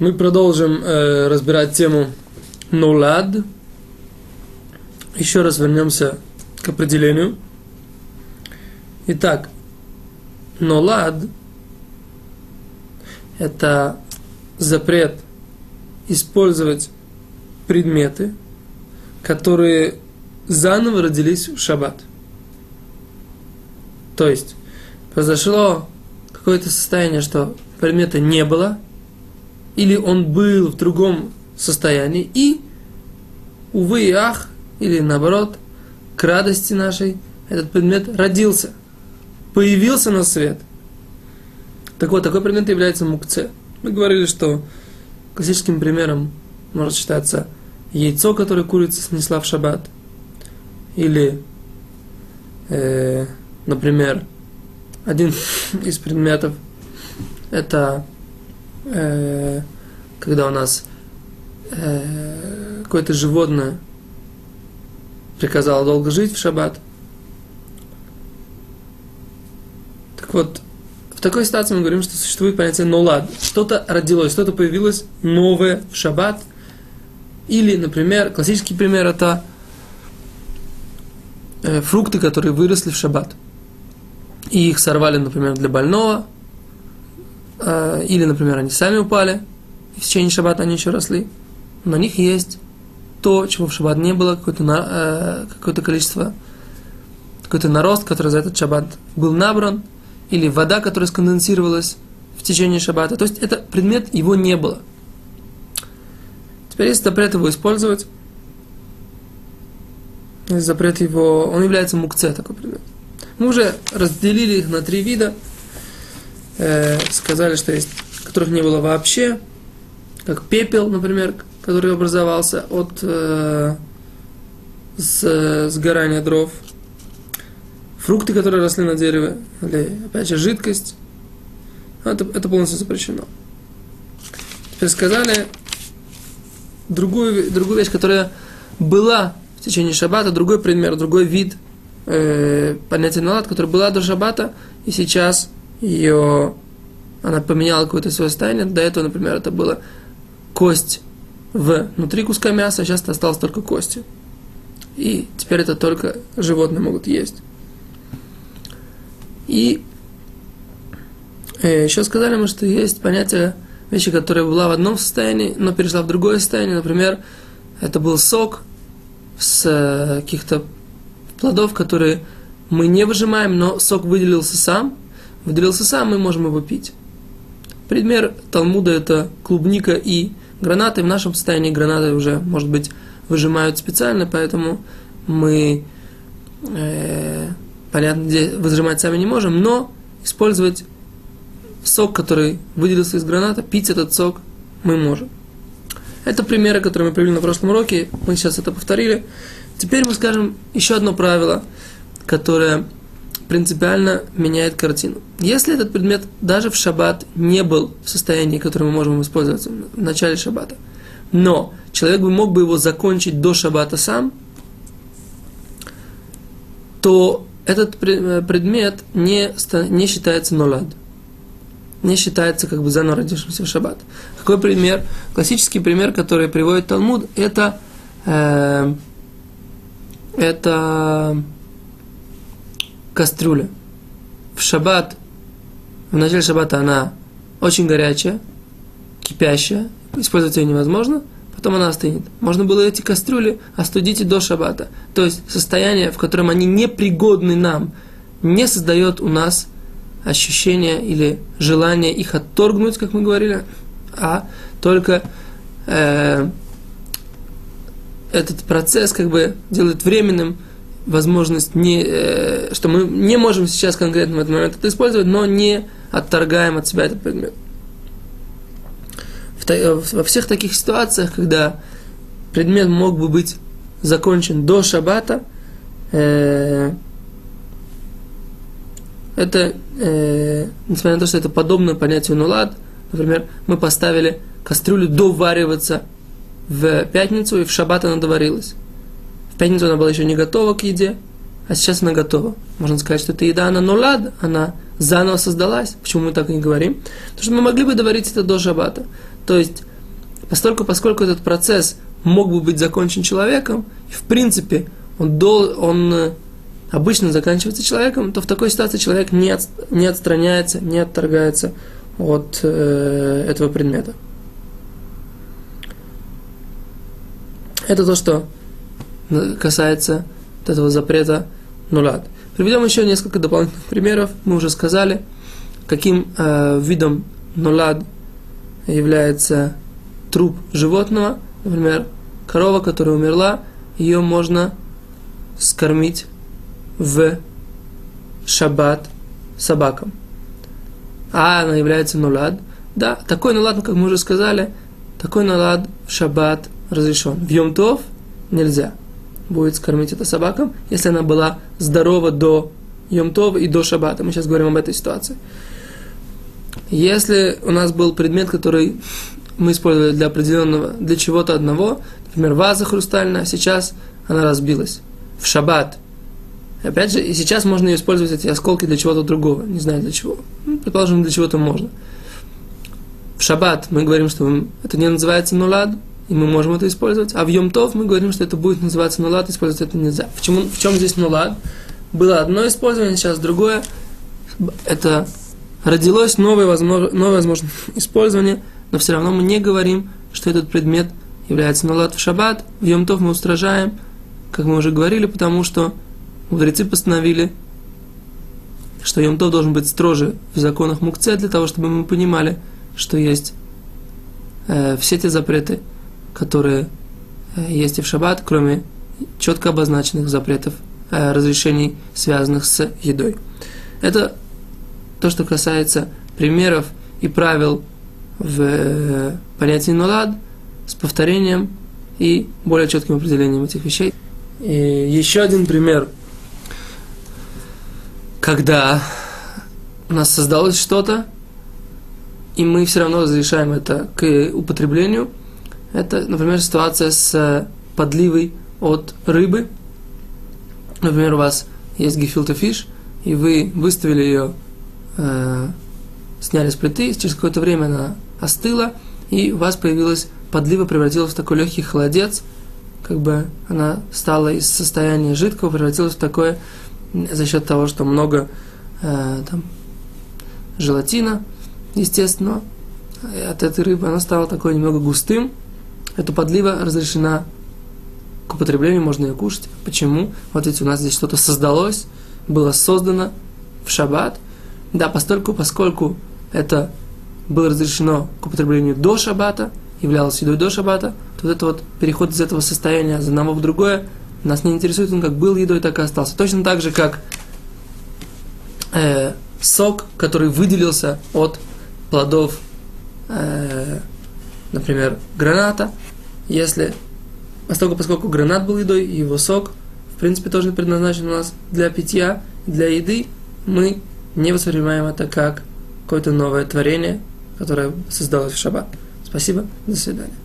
Мы продолжим э, разбирать тему нулад. Еще раз вернемся к определению. Итак, нулад – это запрет использовать предметы, которые заново родились в шаббат. То есть, произошло какое-то состояние, что предмета не было, или он был в другом состоянии, и, увы и ах, или наоборот, к радости нашей, этот предмет родился, появился на свет. Так вот, такой предмет является мукце. Мы говорили, что классическим примером может считаться яйцо, которое курица снесла в шаббат, или, э, например, один из предметов это э, когда у нас э, какое-то животное приказало долго жить в шаббат. Так вот, в такой ситуации мы говорим, что существует понятие нолад. Что-то родилось, что-то появилось новое в шаббат. Или, например, классический пример это э, фрукты, которые выросли в шаббат. И их сорвали, например, для больного. Э, или, например, они сами упали. В течение шаббата они еще росли. На них есть то, чего в шаббат не было, какое-то, э, какое количество, какой-то нарост, который за этот шаббат был набран, или вода, которая сконденсировалась в течение шаббата. То есть это предмет, его не было. Теперь есть запрет его использовать. Есть запрет его, он является мукце, такой предмет. Мы уже разделили их на три вида. Э, сказали, что есть, которых не было вообще, как пепел, например, который образовался от э, с, сгорания дров, фрукты, которые росли на дереве, или, опять же, жидкость. Это, это полностью запрещено. Теперь сказали другую, другую вещь, которая была в течение шаббата, другой пример, другой вид э, понятия налад, которая была до шаббата, и сейчас ее, она поменяла какое-то свое состояние. До этого, например, это было кость внутри куска мяса, а сейчас осталось только кости. И теперь это только животные могут есть. И э, еще сказали мы, что есть понятие вещи, которая была в одном состоянии, но перешла в другое состояние. Например, это был сок с э, каких-то плодов, которые мы не выжимаем, но сок выделился сам. Выделился сам, мы можем его пить. Пример Талмуда это клубника и гранаты. В нашем состоянии гранаты уже, может быть, выжимают специально, поэтому мы, э, понятно, выжимать сами не можем, но использовать сок, который выделился из граната, пить этот сок мы можем. Это примеры, которые мы привели на прошлом уроке, мы сейчас это повторили. Теперь мы скажем еще одно правило, которое принципиально меняет картину. Если этот предмет даже в шаббат не был в состоянии, которое мы можем использовать в начале шаббата, но человек бы мог бы его закончить до шаббата сам, то этот предмет не, не считается нолад. Не считается как бы заново родившимся в шаббат. Какой пример? Классический пример, который приводит Талмуд, это, э, это кастрюля. В шаббат, в начале шаббата она очень горячая, кипящая, использовать ее невозможно, потом она остынет. Можно было эти кастрюли остудить и до шаббата. То есть состояние, в котором они непригодны нам, не создает у нас ощущение или желание их отторгнуть, как мы говорили, а только э, этот процесс как бы делает временным возможность, не, э, что мы не можем сейчас конкретно в этот момент это использовать, но не отторгаем от себя этот предмет. В, во всех таких ситуациях, когда предмет мог бы быть закончен до шаббата, э, это, э, несмотря на то, что это подобно понятию нулад, например, мы поставили кастрюлю довариваться в пятницу, и в шаббат она доварилась. В пятницу она была еще не готова к еде, а сейчас она готова. Можно сказать, что эта еда, она нулад, она заново создалась. Почему мы так и не говорим? Потому что мы могли бы доварить это до шаббата. То есть, поскольку, поскольку этот процесс мог бы быть закончен человеком, в принципе он, дол, он э, обычно заканчивается человеком, то в такой ситуации человек не, от, не отстраняется, не отторгается от э, этого предмета. Это то, что касается вот этого запрета нулят. Приведем еще несколько дополнительных примеров. Мы уже сказали, каким э, видом нулад является труп животного. Например, корова, которая умерла, ее можно скормить в шаббат собакам. А она является нулад. Да, такой нулад, как мы уже сказали, такой нулад в шаббат разрешен. В Йомтов нельзя будет скормить это собакам, если она была здорова до Йомтова и до Шаббата. Мы сейчас говорим об этой ситуации. Если у нас был предмет, который мы использовали для определенного, для чего-то одного, например, ваза хрустальная, сейчас она разбилась в шаббат. Опять же, и сейчас можно использовать эти осколки для чего-то другого, не знаю для чего. Ну, предположим, для чего-то можно. В шаббат мы говорим, что это не называется нулад, и мы можем это использовать. А в Йомтов мы говорим, что это будет называться нулад, использовать это нельзя. В чем, в чем здесь нулад? Было одно использование, сейчас другое. Это родилось новое, возможно, новое возможно использование, но все равно мы не говорим, что этот предмет является нулад в шаббат. В Йомтов мы устражаем, как мы уже говорили, потому что мудрецы постановили, что Йомтов должен быть строже в законах Мукце, для того, чтобы мы понимали, что есть э, все те запреты, которые э, есть и в шаббат, кроме четко обозначенных запретов, э, разрешений, связанных с едой. Это то, что касается примеров и правил в э, понятии нулад с повторением и более четким определением этих вещей. И еще один пример, когда у нас создалось что-то, и мы все равно разрешаем это к употреблению – это, например, ситуация с э, подливой от рыбы. Например, у вас есть гефилта фиш, и вы выставили ее, э, сняли с плиты, через какое-то время она остыла, и у вас появилась подлива, превратилась в такой легкий холодец, как бы она стала из состояния жидкого, превратилась в такое за счет того, что много э, там, желатина, естественно, от этой рыбы она стала такой немного густым, эта подлива разрешена к употреблению, можно ее кушать. Почему? Вот ведь у нас здесь что-то создалось, было создано в шаббат. Да, постольку, поскольку это было разрешено к употреблению до шаббата, являлось едой до шаббата, то вот это вот переход из этого состояния из одного в другое нас не интересует, он как был едой, так и остался. Точно так же, как э, сок, который выделился от плодов э, например, граната, если, поскольку, поскольку гранат был едой, и его сок, в принципе, тоже предназначен у нас для питья, для еды, мы не воспринимаем это как какое-то новое творение, которое создалось в шаббат. Спасибо, до свидания.